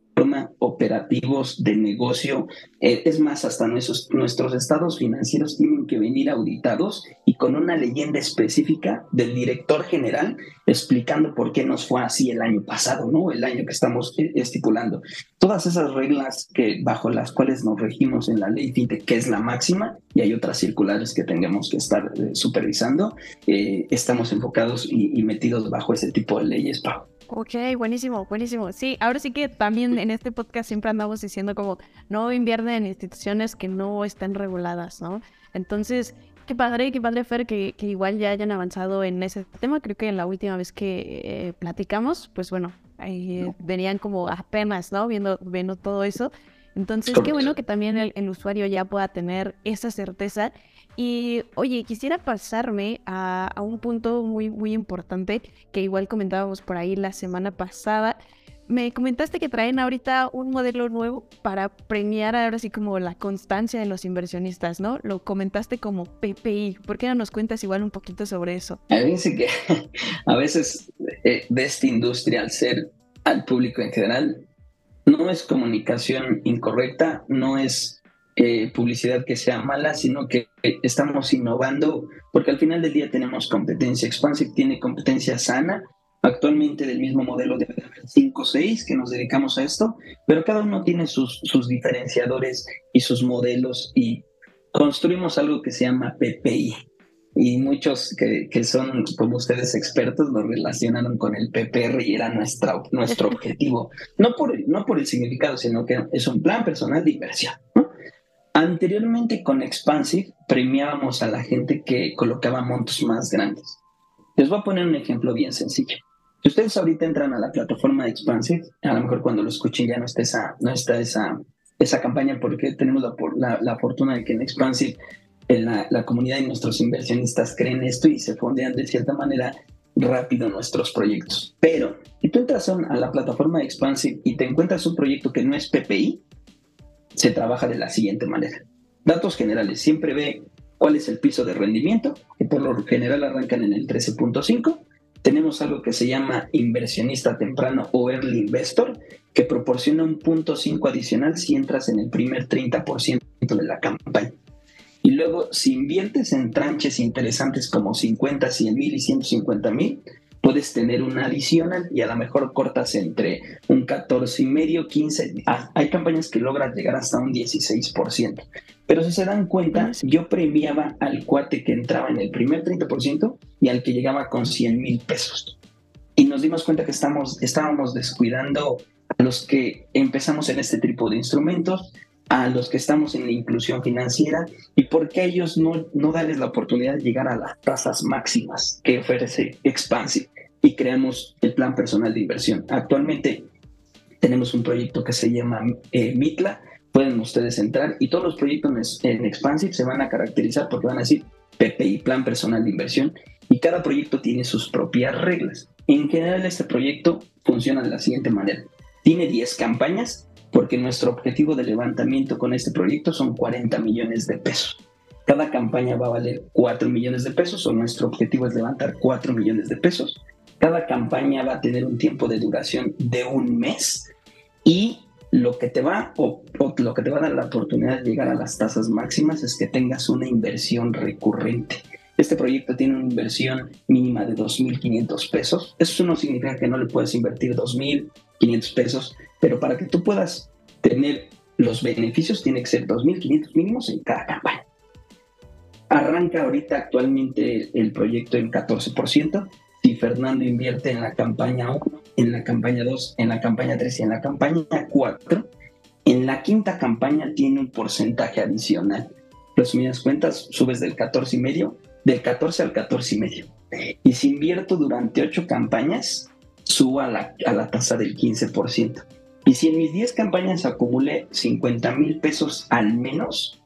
operativos de negocio. Eh, es más, hasta nuestros, nuestros estados financieros tienen que venir auditados y con una leyenda específica del director general explicando por qué nos fue así el año pasado, ¿no? El año que estamos eh, estipulando. Todas esas reglas que bajo las cuales nos regimos en la ley FinTech, que es la máxima, y hay otras circulares que tengamos que estar eh, supervisando, estamos enfocados y, y, metidos bajo ese tipo de leyes, Pau. Ok, buenísimo, buenísimo. Sí, ahora sí que también en este podcast siempre andamos diciendo como no invierten en instituciones que no estén reguladas, ¿no? Entonces, qué padre, qué padre Fer que, que igual ya hayan avanzado en ese tema. Creo que en la última vez que eh, platicamos, pues bueno, ahí venían como apenas, ¿no? Viendo, viendo todo eso. Entonces, qué bueno que también el, usuario ya pueda tener esa certeza. Y oye, quisiera pasarme a, un punto muy, muy importante que igual comentábamos por ahí la semana pasada. Me comentaste que traen ahorita un modelo nuevo para premiar ahora sí como la constancia de los inversionistas, ¿no? Lo comentaste como PPI. ¿Por qué no nos cuentas igual un poquito sobre eso? A dice que a veces eh, de esta industria, al ser al público en general, no es comunicación incorrecta, no es eh, publicidad que sea mala, sino que estamos innovando, porque al final del día tenemos competencia. Expansive tiene competencia sana, actualmente del mismo modelo de 5 o 6 que nos dedicamos a esto, pero cada uno tiene sus, sus diferenciadores y sus modelos y construimos algo que se llama PPI, y muchos que, que, son como ustedes expertos lo relacionaron con el PPR y era nuestra, nuestro objetivo. No por, no por el significado, sino que es un plan personal de inversión. Anteriormente con Expansive premiábamos a la gente que colocaba montos más grandes. Les voy a poner un ejemplo bien sencillo. Si ustedes ahorita entran a la plataforma de Expansive, a lo mejor cuando lo escuchen ya no está esa, no está esa, esa campaña porque tenemos la, fortuna de que en Expansive la, la, comunidad y nuestros inversionistas creen esto y se fondean de cierta manera rápido nuestros proyectos. Pero si tú entras a la plataforma de Expansive y te encuentras un proyecto que no es PPI, se trabaja de la siguiente manera. Datos generales, siempre ve cuál es el piso de rendimiento, que por lo general arrancan en el 13.5. Tenemos algo que se llama inversionista temprano o early investor, que proporciona un punto 5 adicional si entras en el primer 30% de la campaña. Y luego, si inviertes en tranches interesantes como 50, 100 mil y 150 mil, puedes tener una adicional y a lo mejor cortas entre un 14 y medio, 15. Ah, hay campañas que logran llegar hasta un 16%. Pero si se dan cuenta, yo premiaba al cuate que entraba en el primer 30% y al que llegaba con 100 mil pesos. Y nos dimos cuenta que estamos, estábamos descuidando a los que empezamos en este tipo de instrumentos, a los que estamos en la inclusión financiera y por qué ellos no, no darles la oportunidad de llegar a las tasas máximas que ofrece Expansive y creamos el plan personal de inversión. Actualmente tenemos un proyecto que se llama eh, Mitla, pueden ustedes entrar y todos los proyectos en, Expansive se van a caracterizar porque van a decir PPI, plan personal de inversión, y cada proyecto tiene sus propias reglas. En general este proyecto funciona de la siguiente manera. Tiene 10 campañas porque nuestro objetivo de levantamiento con este proyecto son 40 millones de pesos. Cada campaña va a valer 4 millones de pesos o nuestro objetivo es levantar 4 millones de pesos. Cada campaña va a tener un tiempo de duración de un mes y lo que te va o, lo que te va a dar la oportunidad de llegar a las tasas máximas es que tengas una inversión recurrente. Este proyecto tiene una inversión mínima de 2.500 pesos. Eso no significa que no le puedes invertir 2.500 pesos, pero para que tú puedas tener los beneficios tiene que ser 2.500 mínimos en cada campaña. Arranca ahorita actualmente el proyecto en 14%. Si Fernando invierte en la campaña 1, en la campaña 2, en la campaña 3 y en la campaña 4, en la quinta campaña tiene un porcentaje adicional. Resumidas cuentas, subes del 14 y medio, del 14 al 14 y si invierto durante 8 campañas, subo a la, a la tasa del 15%. Y si en mis 10 campañas acumulé 50 mil pesos al menos,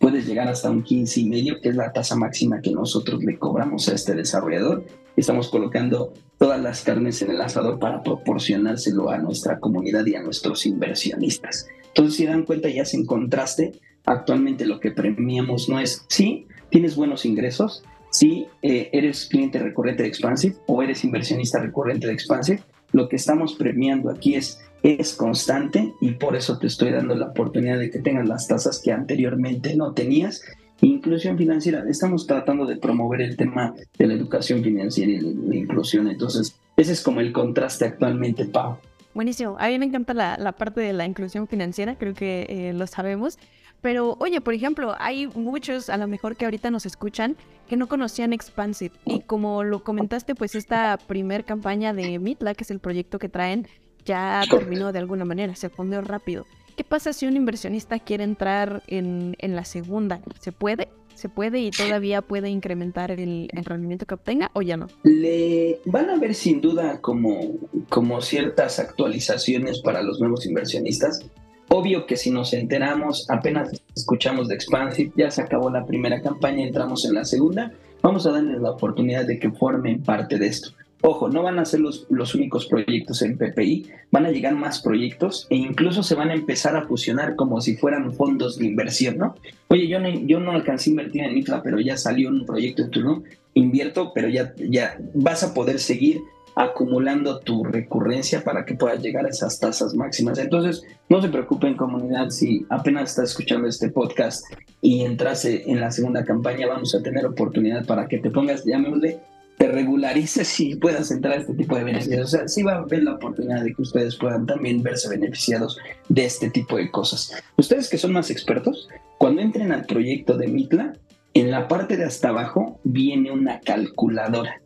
puedes llegar hasta un 15 y medio, que es la tasa máxima que nosotros le cobramos a este desarrollador. Estamos colocando todas las carnes en el asador para proporcionárselo a nuestra comunidad y a nuestros inversionistas. Entonces, si dan cuenta, ya se en contraste. Actualmente lo que premiamos no es, sí, tienes buenos ingresos, sí, eh, eres cliente recurrente de Expansive o eres inversionista recurrente de Expansive. Lo que estamos premiando aquí es es constante y por eso te estoy dando la oportunidad de que tengas las tasas que anteriormente no tenías. Inclusión financiera, estamos tratando de promover el tema de la educación financiera y la inclusión, entonces ese es como el contraste actualmente, Pau. Buenísimo, a mí me encanta la, la parte de la inclusión financiera, creo que eh, lo sabemos. Pero, oye, por ejemplo, hay muchos, a lo mejor que ahorita nos escuchan, que no conocían Expansive. Y como lo comentaste, pues esta primer campaña de Mitla, que es el proyecto que traen, ya terminó de alguna manera, se fundió rápido. ¿Qué pasa si un inversionista quiere entrar en, en la segunda? ¿Se puede? ¿Se puede y todavía puede incrementar el, el, rendimiento que obtenga o ya no? Le van a haber sin duda como, como ciertas actualizaciones para los nuevos inversionistas. Obvio que si nos enteramos, apenas escuchamos de Expansive, ya se acabó la primera campaña, entramos en la segunda, vamos a darles la oportunidad de que formen parte de esto. Ojo, no van a ser los, los únicos proyectos en PPI, van a llegar más proyectos e incluso se van a empezar a fusionar como si fueran fondos de inversión, ¿no? Oye, yo no, yo no alcancé a invertir en IFLA, pero ya salió un proyecto en turno, invierto, pero ya, ya vas a poder seguir acumulando tu recurrencia para que puedas llegar a esas tasas máximas. Entonces, no se preocupen comunidad, si apenas estás escuchando este podcast y entrase en la segunda campaña, vamos a tener oportunidad para que te pongas, llamémosle, te regularices y puedas entrar a este tipo de beneficios. O sea, sí va a haber la oportunidad de que ustedes puedan también verse beneficiados de este tipo de cosas. Ustedes que son más expertos, cuando entren al proyecto de Mitla, en la parte de hasta abajo viene una calculadora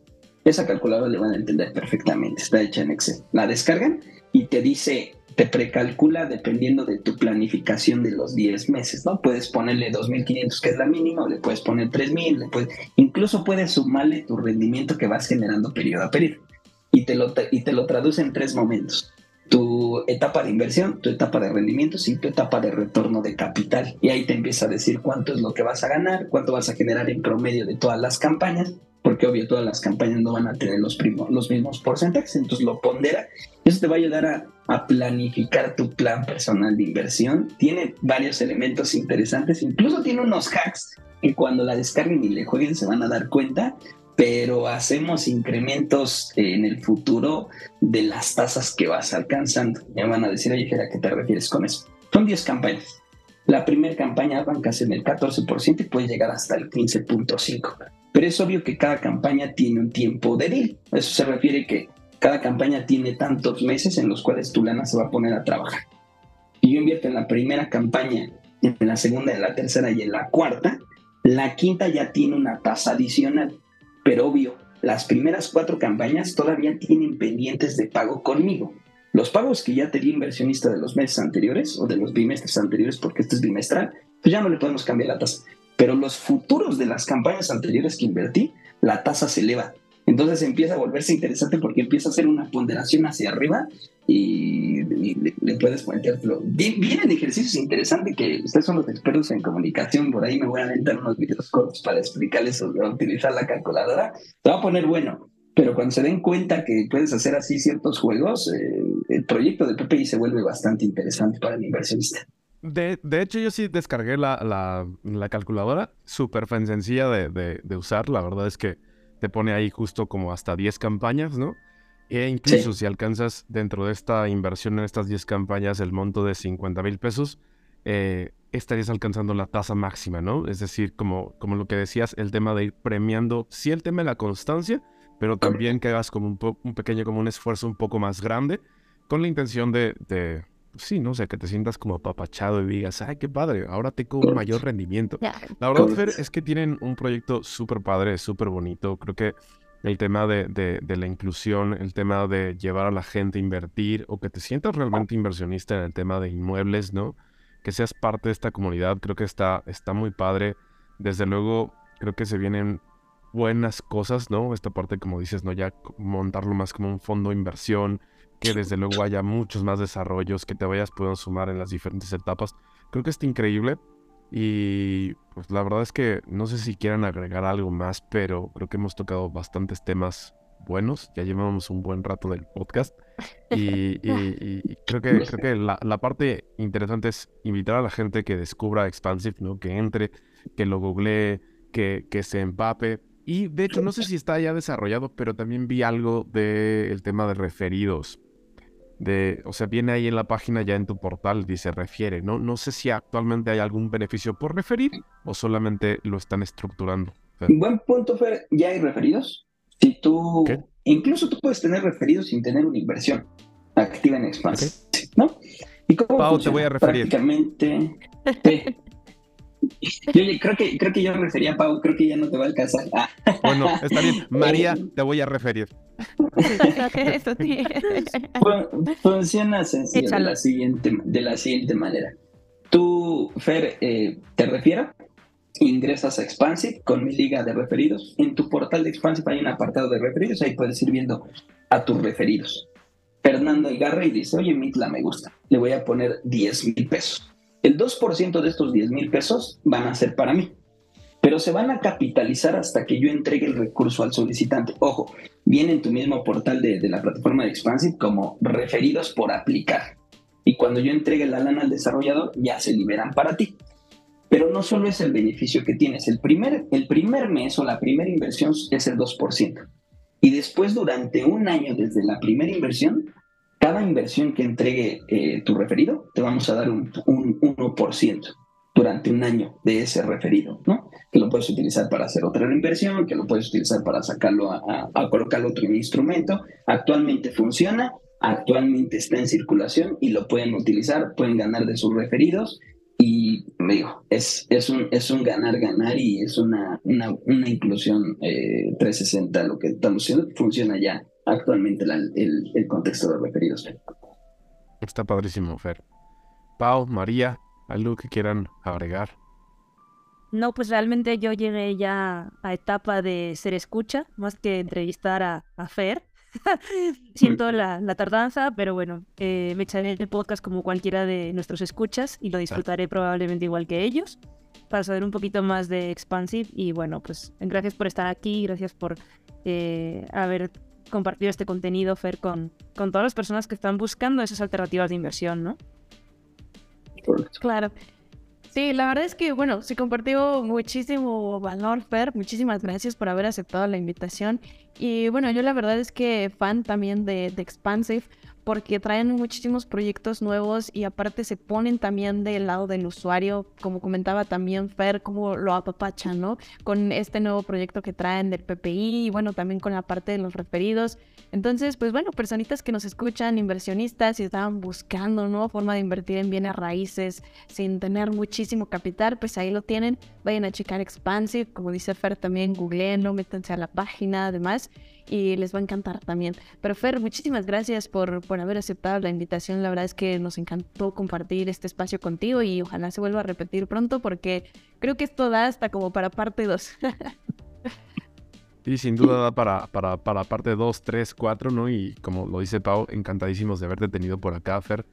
esa calculadora le van a entender perfectamente, está hecha en Excel. La descargan y te dice, te precalcula dependiendo de tu planificación de los 10 meses, ¿no? Puedes ponerle 2.500, que es la mínima, le puedes poner 3.000, le puedes, incluso puedes sumarle tu rendimiento que vas generando periodo a periodo. Y te lo, y te lo traduce en tres momentos tu etapa de inversión, tu etapa de rendimientos y tu etapa de retorno de capital. Y ahí te empieza a decir cuánto es lo que vas a ganar, cuánto vas a generar en promedio de todas las campañas porque obvio todas las campañas no van a tener los, los mismos porcentajes, entonces lo pondera. Eso te va a ayudar a, a, planificar tu plan personal de inversión. Tiene varios elementos interesantes, incluso tiene unos hacks que cuando la descarguen y le jueguen se van a dar cuenta, pero hacemos incrementos en el futuro de las tasas que vas alcanzando. Me van a decir, oye, ¿a qué te refieres con eso? Son 10 campañas. La primera campaña arrancas en el 14% y puedes llegar hasta el 15.5%. Pero es obvio que cada campaña tiene un tiempo de deal. Eso se refiere que cada campaña tiene tantos meses en los cuales tu lana se va a poner a trabajar. Y yo invierto en la primera campaña, en la segunda, en la tercera y en la cuarta. La quinta ya tiene una tasa adicional. Pero obvio, las primeras cuatro campañas todavía tienen pendientes de pago conmigo. Los pagos que ya tenía inversionista de los meses anteriores o de los bimestres anteriores, porque este es bimestral, pues ya no le podemos cambiar la tasa pero los futuros de las campañas anteriores que invertí, la tasa se eleva. Entonces empieza a volverse interesante porque empieza a hacer una ponderación hacia arriba y, le, puedes plantearlo. Vienen ejercicios interesantes que ustedes son los expertos en comunicación, por ahí me voy a aventar unos videos cortos para explicarles sobre utilizar la calculadora. Se va a poner bueno, pero cuando se den cuenta que puedes hacer así ciertos juegos, eh, el proyecto de PPI se vuelve bastante interesante para el inversionista. De, de, hecho, yo sí descargué la, la, la calculadora, súper sencilla de, de, usar. La verdad es que te pone ahí justo como hasta 10 campañas, ¿no? E incluso sí. si alcanzas dentro de esta inversión en estas 10 campañas el monto de 50 mil pesos, eh, estarías alcanzando la tasa máxima, ¿no? Es decir, como, como lo que decías, el tema de ir premiando, sí el tema de la constancia, pero también que hagas como un, un pequeño, como un esfuerzo un poco más grande, con la intención de, de sí, no sé, que te sientas como apapachado y digas, ay, qué padre, ahora tengo un mayor rendimiento. La verdad, Fer, es que tienen un proyecto súper padre, súper bonito. Creo que el tema de, de, de, la inclusión, el tema de llevar a la gente a invertir o que te sientas realmente inversionista en el tema de inmuebles, ¿no? Que seas parte de esta comunidad, creo que está, está muy padre. Desde luego, creo que se vienen buenas cosas, ¿no? Esta parte, como dices, ¿no? Ya montarlo más como un fondo de inversión, que desde luego haya muchos más desarrollos, que te vayas puedan sumar en las diferentes etapas. Creo que está increíble y pues la verdad es que no sé si quieran agregar algo más, pero creo que hemos tocado bastantes temas buenos. Ya llevamos un buen rato del podcast y, y, y creo que, creo que la, la, parte interesante es invitar a la gente que descubra Expansive, ¿no? que entre, que lo googlee, que, que se empape y de hecho, no sé si está ya desarrollado, pero también vi algo del tema de referidos. De, o sea, viene ahí en la página ya en tu portal, dice refiere. No, no sé si actualmente hay algún beneficio por referir o solamente lo están estructurando. Buen punto, Fer. Ya hay referidos. Si tú, incluso tú puedes tener referidos sin tener una inversión activa en Expansive, ¿no? ¿Y cómo Pau, te voy a referir. Prácticamente. Yo creo que, creo que yo refería a Pau, creo que ya no te va a alcanzar. Ah. Bueno, está bien. María, te voy a referir. Funciona sencillo de la, siguiente, de la siguiente manera. Tú, Fer, eh, te refiero, ingresas a Expansive con mi liga de referidos. En tu portal de Expansive hay un apartado de referidos, ahí puedes ir viendo a tus referidos. Fernando agarra y dice, oye, Mitla me gusta, le voy a poner 10 mil pesos. El 2% de estos 10 mil pesos van a ser para mí, pero se van a capitalizar hasta que yo entregue el recurso al solicitante. Ojo, viene en tu mismo portal de, la plataforma de Expansive como referidos por aplicar. Y cuando yo entregue la lana al desarrollador, ya se liberan para ti. Pero no solo es el beneficio que tienes, el primer, el primer mes o la primera inversión es el 2%. Y después, durante un año desde la primera inversión, cada inversión que entregue eh, tu referido, te vamos a dar un, 1% durante un año de ese referido, ¿no? Que lo puedes utilizar para hacer otra inversión, que lo puedes utilizar para sacarlo a, a, colocar otro instrumento. Actualmente funciona, actualmente está en circulación y lo pueden utilizar, pueden ganar de sus referidos y digo, es, es, un, es un ganar-ganar y es una, una, una inclusión 360 eh, lo que estamos haciendo, funciona ya actualmente el, el, contexto de referidos. Está padrísimo, Fer. Pau, María, ¿algo que quieran agregar? No, pues realmente yo llegué ya a etapa de ser escucha, más que entrevistar a, Fer. Siento la, tardanza, pero bueno, eh, me echaré el podcast como cualquiera de nuestros escuchas y lo disfrutaré probablemente igual que ellos para saber un poquito más de Expansive. Y bueno, pues gracias por estar aquí, gracias por eh, haber compartir este contenido, Fer, con, con todas las personas que están buscando esas alternativas de inversión, ¿no? Claro. Sí, la verdad es que, bueno, se compartió muchísimo valor, Fer. Muchísimas gracias por haber aceptado la invitación. Y bueno, yo la verdad es que fan también de, de Expansive porque traen muchísimos proyectos nuevos y aparte se ponen también del lado del usuario, como comentaba también Fer, como lo apapachan, ¿no? Con este nuevo proyecto que traen del PPI y bueno, también con la parte de los referidos. Entonces, pues bueno, personitas que nos escuchan, inversionistas y estaban buscando nueva forma de invertir en bienes raíces sin tener muchísimo capital, pues ahí lo tienen. Vayan a checar Expansive, como dice Fer también, googleenlo, métanse a la página, además y les va a encantar también. Pero Fer, muchísimas gracias por, por haber aceptado la invitación. La verdad es que nos encantó compartir este espacio contigo y ojalá se vuelva a repetir pronto porque creo que esto da hasta como para parte 2. Y sin duda da para, para, para parte 2, 3, 4, ¿no? Y como lo dice Pau, encantadísimos de haberte tenido por acá, Fer.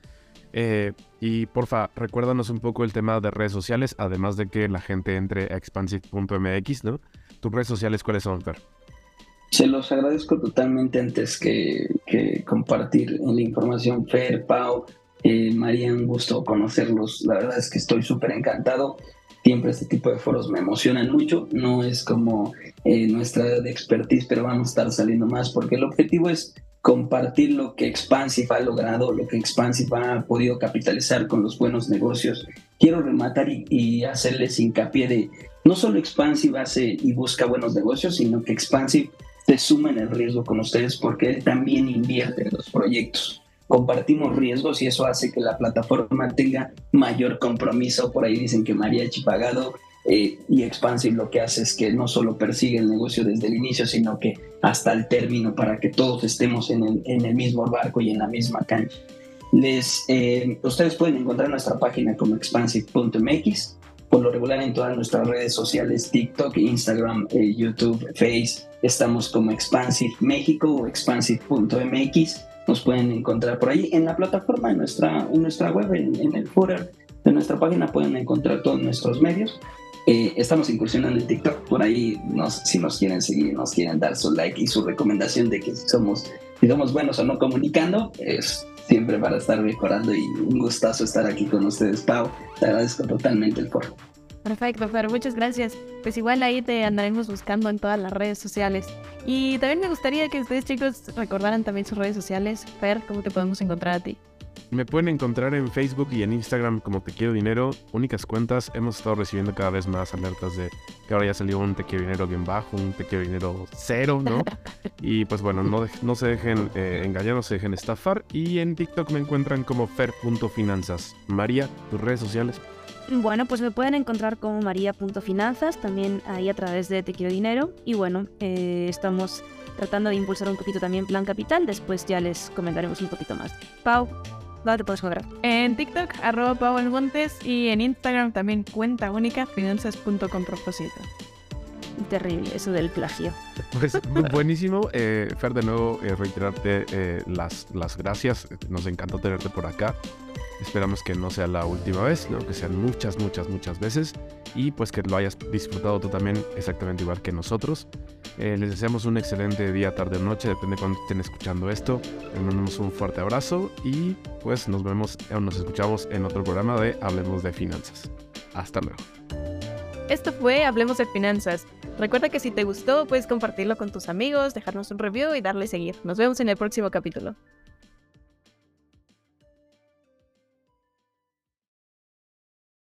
Eh, y porfa, recuérdanos un poco el tema de redes sociales, además de que la gente entre a expansive.mx, ¿no? ¿Tus redes sociales cuáles son, Fer? Se los agradezco totalmente antes que, compartir la información. Fer, Pau, eh, María, un gusto conocerlos. La verdad es que estoy súper encantado. Siempre este tipo de foros me emocionan mucho. No es como eh, nuestra de expertise, pero vamos a estar saliendo más porque el objetivo es compartir lo que Expansive ha logrado, lo que Expansive ha podido capitalizar con los buenos negocios. Quiero rematar y, y hacerles hincapié de no solo Expansive hace y busca buenos negocios, sino que Expansive se suma en el riesgo con ustedes porque él también invierte en los proyectos. Compartimos riesgos y eso hace que la plataforma tenga mayor compromiso. Por ahí dicen que Mariachi pagado eh, y Expansive lo que hace es que no solo persigue el negocio desde el inicio, sino que hasta el término para que todos estemos en el, mismo barco y en la misma cancha. Eh, ustedes pueden encontrar nuestra página como expansive.mx por lo regular en todas nuestras redes sociales, TikTok, Instagram, eh, YouTube, Face, estamos como Expansive México o expansive.mx. Nos pueden encontrar por ahí en la plataforma, en nuestra, en nuestra web, en, el footer de nuestra página pueden encontrar todos nuestros medios. Eh, estamos incursionando en TikTok, por ahí nos, si nos quieren seguir, nos quieren dar su like y su recomendación de que somos, si somos buenos o no comunicando, es siempre para estar mejorando y un gustazo estar aquí con ustedes, Pau. Te agradezco totalmente el foro. Perfecto, Fer, muchas gracias. Pues igual ahí te andaremos buscando en todas las redes sociales. Y también me gustaría que ustedes chicos recordaran también sus redes sociales. Fer, ¿cómo te podemos encontrar a ti? Me pueden encontrar en Facebook y en Instagram como Te Quiero Dinero, únicas cuentas. Hemos estado recibiendo cada vez más alertas de que ahora ya salió un Te Quiero Dinero bien bajo, un Te Quiero Dinero cero, ¿no? y pues bueno, no, no se dejen eh, engañar, no se dejen estafar. Y en TikTok me encuentran como fer.finanzas. María, tus redes sociales. Bueno, pues me pueden encontrar como maría.finanzas, también ahí a través de Te Quiero Dinero. Y bueno, eh, estamos tratando de impulsar un poquito también Plan Capital, después ya les comentaremos un poquito más. Pau, ¿dónde te puedes encontrar? En TikTok, arroba Pau Montes y en Instagram también cuenta única, finanzas.com propósito. Terrible, eso del plagio. Pues buenísimo. Eh, Fer, de nuevo, eh, reiterarte eh, las, las gracias. Nos encantó tenerte por acá. Esperamos que no sea la última vez, ¿no? que sean muchas, muchas, muchas veces y pues que lo hayas disfrutado tú también exactamente igual que nosotros. Eh, les deseamos un excelente día, tarde o noche, depende de cuándo estén escuchando esto. Les mandamos un fuerte abrazo y pues nos vemos o nos escuchamos en otro programa de Hablemos de Finanzas. Hasta luego. Esto fue Hablemos de Finanzas. Recuerda que si te gustó puedes compartirlo con tus amigos, dejarnos un review y darle seguir. Nos vemos en el próximo capítulo.